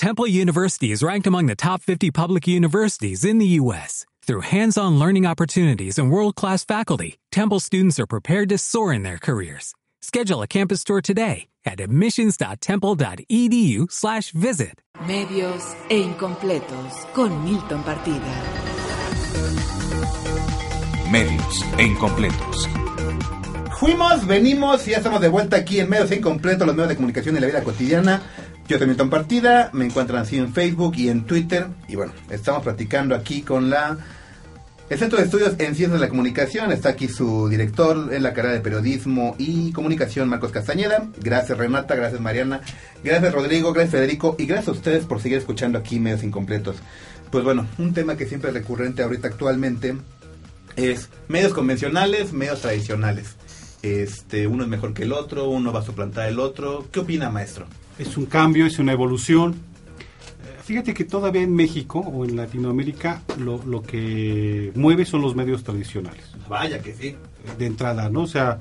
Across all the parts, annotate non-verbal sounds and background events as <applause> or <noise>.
Temple University is ranked among the top 50 public universities in the U.S. Through hands-on learning opportunities and world-class faculty, Temple students are prepared to soar in their careers. Schedule a campus tour today at admissions.temple.edu/visit. Medios e incompletos con Milton Partida. Medios e incompletos. Fuimos, venimos y ya estamos de vuelta aquí en Medios e Incompletos, los medios de comunicación y la vida cotidiana. Yo soy Milton Partida, me encuentran así en Facebook y en Twitter. Y bueno, estamos platicando aquí con la el Centro de Estudios en Ciencias de la Comunicación. Está aquí su director en la carrera de Periodismo y Comunicación, Marcos Castañeda. Gracias Renata, gracias Mariana, gracias Rodrigo, gracias Federico y gracias a ustedes por seguir escuchando aquí Medios Incompletos. Pues bueno, un tema que siempre es recurrente ahorita actualmente es medios convencionales, medios tradicionales. Este, uno es mejor que el otro, uno va a suplantar el otro. ¿Qué opina, maestro? Es un cambio, es una evolución. Fíjate que todavía en México o en Latinoamérica lo, lo que mueve son los medios tradicionales. Vaya que sí. De entrada, ¿no? O sea,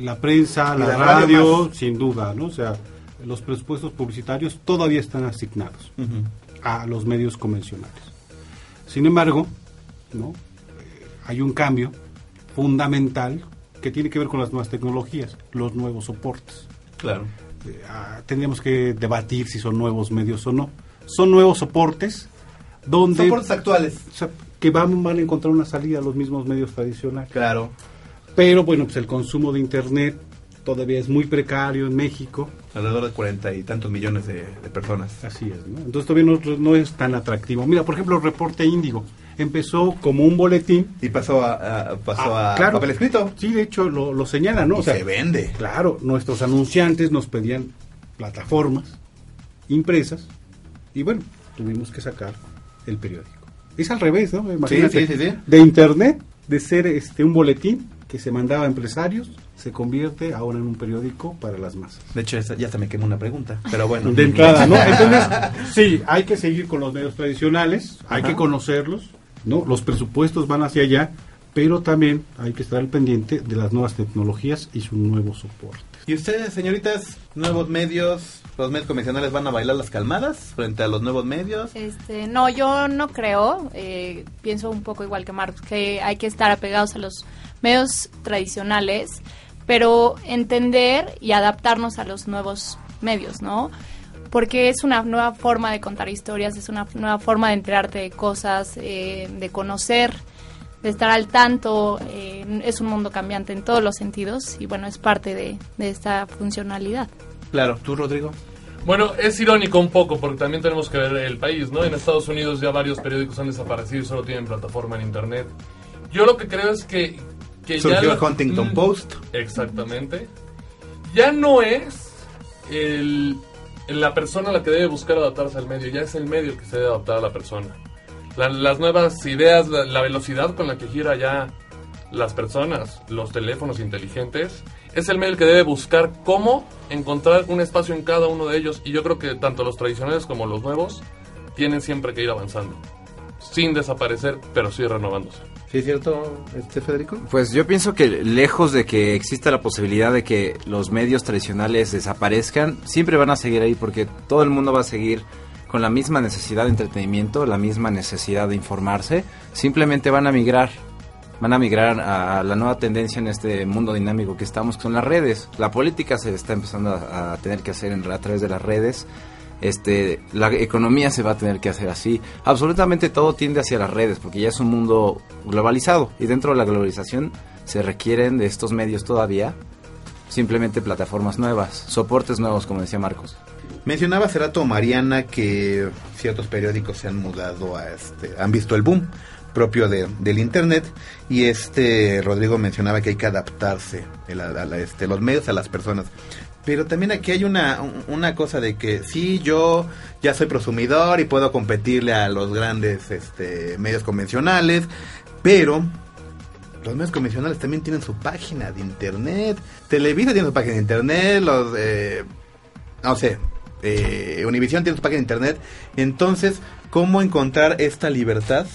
la prensa, la, la radio sin duda, ¿no? O sea, los presupuestos publicitarios todavía están asignados a los medios convencionales. Sin embargo, ¿no? Hay un cambio fundamental que tiene que ver con las nuevas tecnologías, los nuevos soportes. Claro. Eh, ah, tendríamos que debatir si son nuevos medios o no. Son nuevos soportes donde Soportes actuales. o sea, que van, van a encontrar una salida a los mismos medios tradicionales. Claro. Pero bueno, pues el consumo de internet todavía es muy precario en México. Alrededor de cuarenta y tantos millones de, de personas. Así es, ¿no? Entonces todavía no, no es tan atractivo. Mira, por ejemplo, Reporte Índigo empezó como un boletín. Y pasó a, a- pasó Ah, a claro. papel escrito. Sí, de hecho lo, lo señala, ¿no? Y O sea, se vende. Claro, nuestros anunciantes nos pedían plataformas impresas y bueno, tuvimos que sacar el periódico. Es al revés, ¿no? Imagínate, sí, sí, sí. De internet, de ser este un boletín que se mandaba a empresarios, se convierte ahora en un periódico para las masas. De hecho, ya se me quemó una pregunta. Pero bueno. De entrada, ¿no? <laughs> Entonces, sí, hay que seguir con los medios tradicionales, hay Ajá. que conocerlos, ¿no? Los presupuestos van hacia allá, pero también hay que estar al pendiente de las nuevas tecnologías y su nuevo soporte. ¿Y ustedes, señoritas, nuevos medios, los medios convencionales van a bailar las calmadas frente a los nuevos medios? Este, no, yo no creo, eh, pienso un poco igual que Marcos, que hay que estar apegados a los medios tradicionales, pero entender y adaptarnos a los nuevos medios, ¿no? Porque es una nueva forma de contar historias, es una nueva forma de enterarte de cosas, eh, de conocer, de estar al tanto. eh, es un mundo cambiante en todos los sentidos y bueno, es parte de, de esta funcionalidad. Claro. ¿Tú, Rodrigo? Bueno, es irónico un poco porque también tenemos que ver el país, ¿no? En Estados Unidos ya varios periódicos han desaparecido y solo tienen plataforma en internet. Yo lo que creo es que, que Surgió ya el Huntington Mm, Post. Exactamente. Ya no es el, la persona la que debe buscar adaptarse al medio, ya es el medio el que se debe adaptar a la persona. La- las nuevas ideas, la, velocidad con la que gira ya las personas, los teléfonos inteligentes, es el medio que debe buscar cómo encontrar un espacio en cada uno de ellos. Y yo creo que tanto los tradicionales como los nuevos tienen siempre que ir avanzando. Sin desaparecer, pero sí renovándose. ¿Sí es cierto, este Federico? Pues yo pienso que lejos de que exista la posibilidad de que los medios tradicionales desaparezcan, siempre van a seguir ahí porque todo el mundo va a seguir con la misma necesidad de entretenimiento, la misma necesidad de informarse, simplemente van a migrar, van a migrar a la nueva tendencia en este mundo dinámico que estamos, que son las redes. La política se está empezando a, a tener que hacer en- a través de las redes. Este, la economía se va a tener que hacer así. Absolutamente todo tiende hacia las redes, porque ya es un mundo globalizado. Y dentro de la globalización se requieren de estos medios todavía simplemente plataformas nuevas, soportes nuevos, como decía Marcos. Mencionaba hace rato Mariana que ciertos periódicos se han mudado a este, han visto el boom propio de, del internet y este Rodrigo mencionaba que hay que adaptarse a- este, los medios a las personas. Pero también aquí hay una, un- una cosa de que sí, yo ya soy prosumidor y puedo competirle a los grandes este, medios convencionales, pero los medios convencionales también tienen su página de internet. Televisa tiene su página de internet, los... eh, no sé, eh, Univision tiene su página de internet. Entonces, ¿cómo encontrar esta libertad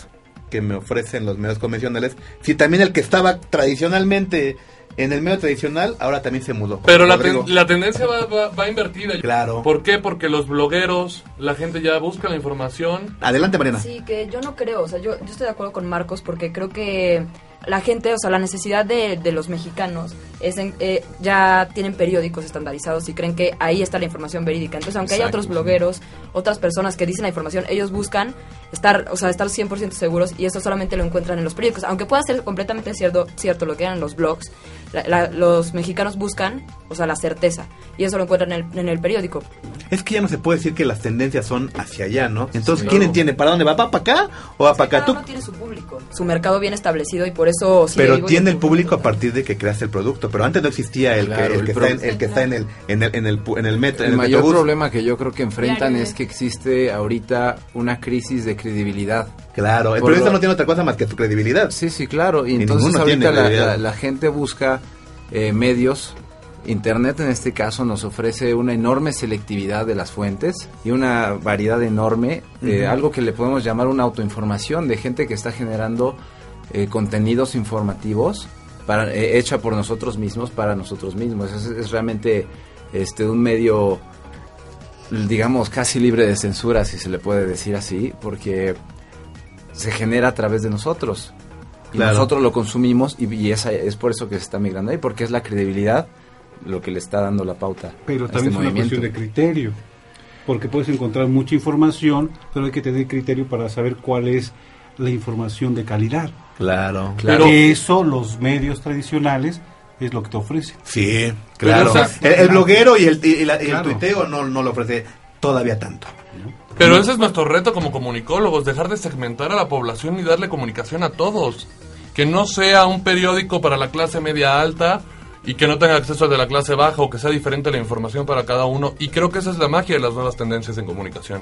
que me ofrecen los medios convencionales? Si también el que estaba tradicionalmente en el medio tradicional ahora también se mudó. Pero la, ten- la tendencia va, va, va invertida. Claro. ¿Por qué? Porque los blogueros, la gente ya busca la información. Adelante, Mariana. Sí, que yo no creo, o sea, yo, yo estoy de acuerdo con Marcos porque creo que la gente, o sea, la necesidad de, de los mexicanos es en- eh, ya tienen periódicos estandarizados y creen que ahí está la información verídica. Entonces, aunque haya otros blogueros, otras personas que dicen la información, ellos buscan estar, o sea, estar 100% seguros y eso solamente lo encuentran en los periódicos. Aunque pueda ser completamente cierto, cierto lo que eran los blogs, la- la- los mexicanos buscan, o sea, la certeza y eso lo encuentran en el, en el periódico. Es que ya no se puede decir que las tendencias son hacia allá, ¿no? Entonces, Sí. ¿quién Claro. entiende? ¿Para dónde va? ¿Va para acá o va para acá? Cada uno tiene su público, su mercado bien establecido y por eso... sí pero tiene el público a partir de que creaste el producto. Pero antes no existía el Claro, que, el el que pro- está, en, el que está en el en el en el, pu- en el metro. El el mayor metrobús. problema que yo creo que enfrentan es que existe ahorita una crisis de credibilidad. Claro, el periodista lo- no tiene otra cosa más que su credibilidad. Sí, sí, claro. Y, Y entonces ahorita tiene la, credibilidad. la- la gente busca eh, medios. Internet en este caso nos ofrece una enorme selectividad de las fuentes y una variedad enorme, eh, algo que le podemos llamar una autoinformación de gente que está generando eh, contenidos informativos para, eh, hecha por nosotros mismos para nosotros mismos. Es, es realmente este un medio digamos casi libre de censura si se le puede decir así, porque se genera a través de nosotros. Y Claro. nosotros lo consumimos y, y esa, es por eso que se está migrando ahí, porque es la credibilidad lo que le está dando la pauta. Pero a también este es una cuestión de criterio. Porque puedes encontrar mucha información, pero hay que tener criterio para saber cuál es la información de calidad. Claro. Claro. Que eso los medios tradicionales es lo que te ofrecen. Sí, claro. Pero, o sea, el, el bloguero y el, y la- y el tuiteo no, no lo ofrece todavía tanto. Pero ese es nuestro reto como comunicólogos, dejar de segmentar a la población y darle comunicación a todos. Que no sea un periódico para la clase media alta y que no tenga acceso al de la clase baja o que sea diferente la información para cada uno. Y creo que esa es la magia de las nuevas tendencias en comunicación.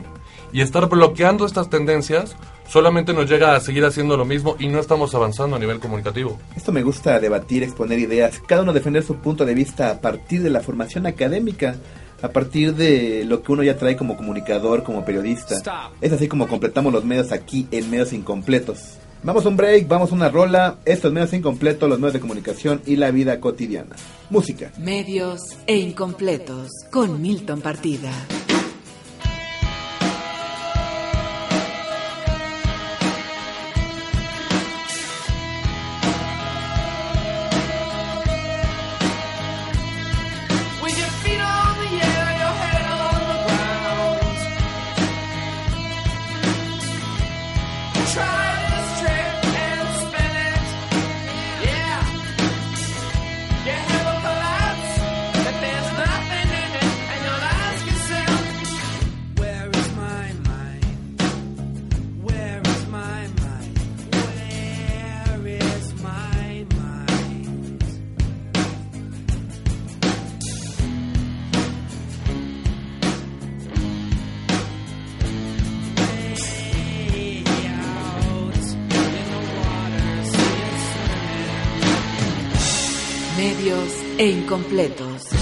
Y estar bloqueando estas tendencias solamente nos llega a seguir haciendo lo mismo y no estamos avanzando a nivel comunicativo. Esto me gusta debatir, exponer ideas, cada uno defender su punto de vista a partir de la formación académica, a partir de lo que uno ya trae como comunicador, como periodista. Es así como completamos los medios aquí en Medios Incompletos. Vamos a un break, vamos a una rola, estos medios incompletos, los medios de comunicación y la vida cotidiana. Música. Medios e incompletos con Milton Partida. E incompletos.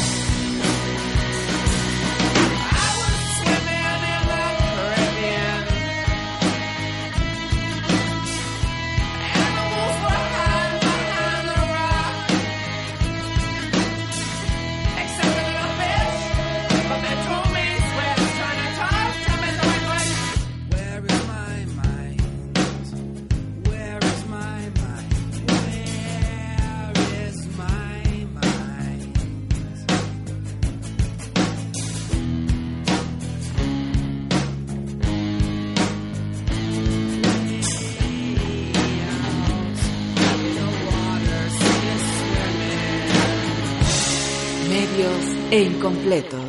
Incompletos.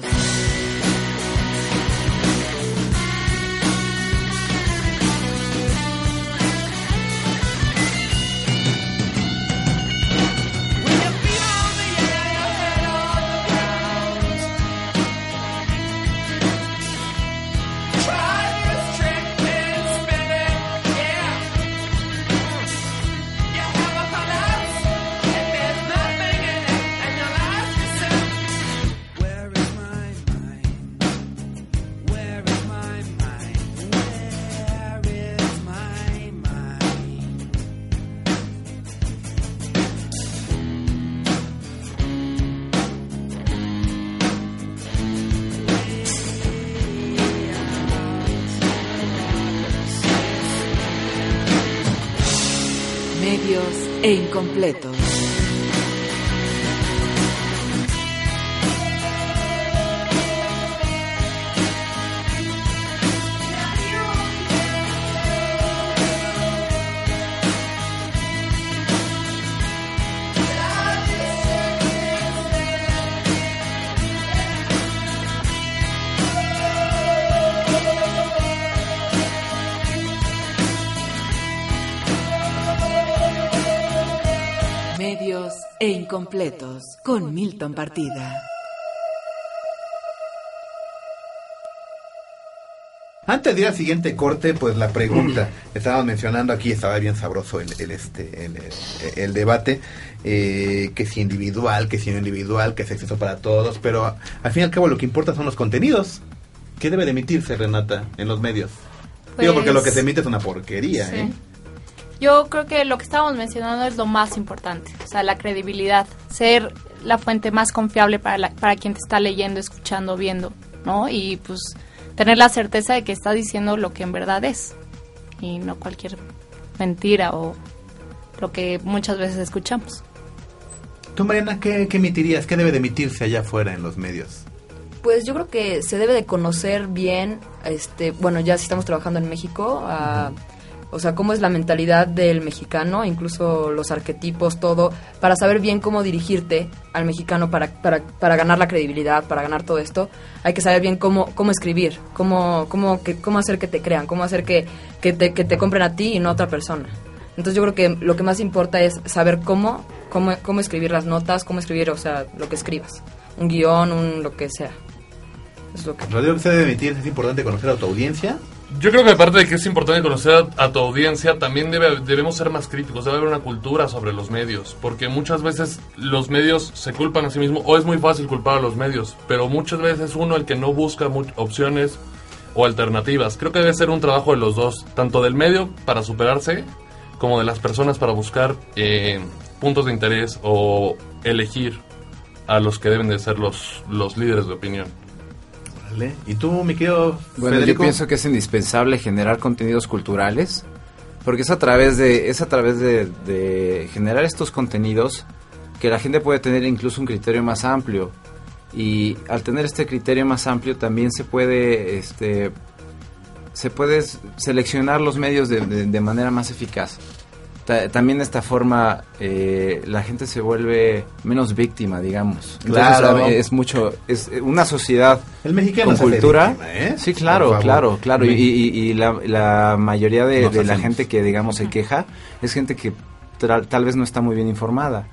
E incompletos. E incompletos con Milton Partida. Antes de ir al siguiente corte, pues la pregunta, estábamos mencionando aquí, estaba bien sabroso el, el, este, el, el- el debate, eh, que si individual, que si no individual, que es acceso para todos, pero al fin y al cabo lo que importa son los contenidos. ¿Qué debe de emitirse, Renata, en los medios? Digo, porque Pues- lo que se emite es una porquería, Sí. ¿eh? Yo creo que lo que estábamos mencionando es lo más importante, o sea, la credibilidad, ser la fuente más confiable para, la- para quien te está leyendo, escuchando, viendo, ¿no? Y pues tener la certeza de que está diciendo lo que en verdad es y no cualquier mentira o lo que muchas veces escuchamos. Tú, Mariana, ¿qué, qué emitirías? ¿Qué debe de emitirse allá afuera en los medios? Pues yo creo que se debe de conocer bien, este, bueno, ya si estamos trabajando en México, ah, o sea, cómo es la mentalidad del mexicano, incluso los arquetipos, todo, para saber bien cómo dirigirte al mexicano para, para, para ganar la credibilidad, para ganar todo esto, hay que saber bien cómo, cómo escribir, cómo, cómo, que, cómo hacer que te crean, cómo hacer que, que, te, que te compren a ti y no a otra persona. Entonces yo creo que lo que más importa es saber cómo, cómo, cómo escribir las notas, cómo escribir, o sea, lo que escribas, un guion, un lo que sea. Es lo que... Rodrigo, ¿qué se debe emitir? ¿Es importante conocer a tu audiencia? Yo creo que aparte de que es importante conocer a, a tu audiencia, también debe- debemos ser más críticos, debe haber una cultura sobre los medios, porque muchas veces los medios se culpan a sí mismos, o es muy fácil culpar a los medios, pero muchas veces es uno el que no busca opciones o alternativas. Creo que debe ser un trabajo de los dos, tanto del medio para superarse, como de las personas para buscar eh, puntos de interés o elegir a los que deben de ser los, los líderes de opinión. ¿Y tú, mi querido Bueno, Federico? yo pienso que es indispensable generar contenidos culturales, porque es a través de, es a través de, de generar estos contenidos que la gente puede tener incluso un criterio más amplio. Y al tener este criterio más amplio también se puede, este, se puede seleccionar los medios de, de- de manera más eficaz. Ta- también de esta forma eh, la gente se vuelve menos víctima, digamos. Claro. a- es mucho, es una sociedad El mexicano con cultura. víctima, ¿eh? Sí, claro, claro, claro. Y, y- y la, la mayoría de, de la gente que, digamos, se queja es gente que tal vez no está muy bien informada.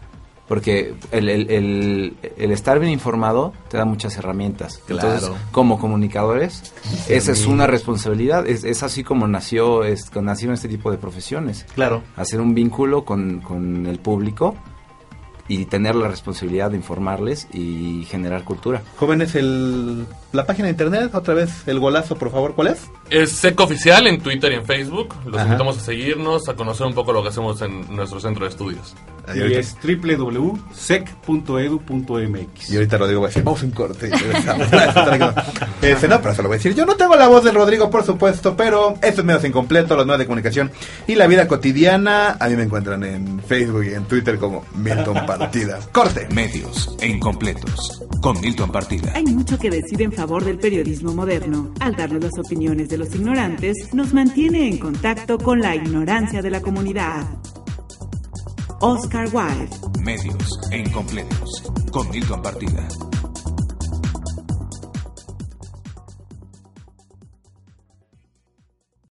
Porque el, el- el- el estar bien informado te da muchas herramientas. Entonces, Claro. como comunicadores, esa es una responsabilidad. Es, es así como nació, es, nacieron este tipo de profesiones. Claro. Hacer un vínculo con, con el público y tener la responsabilidad de informarles y generar cultura. Jóvenes, el, la página de internet, otra vez, el golazo, por favor, ¿cuál es? Es SEC Oficial en Twitter y en Facebook. Los Ajá. invitamos a seguirnos, a conocer un poco lo que hacemos en nuestro centro de estudios. Y Y es www.sec.edu.mx. y ahorita Rodrigo va a decir, vamos un corte. <laughs> Este, no, pero se lo voy a decir. Yo no tengo la voz de Rodrigo, por supuesto, pero estos medios incompletos, los medios de comunicación y la vida cotidiana, a mí me encuentran en Facebook y en Twitter como Milton Partida. <laughs> Corte. Medios e incompletos. Con Milton Partida. Hay mucho que decir en favor del periodismo moderno. Al darnos las opiniones de los ignorantes, nos mantiene en contacto con la ignorancia de la comunidad. Oscar Wilde. Medios e incompletos. Con Milton Partida.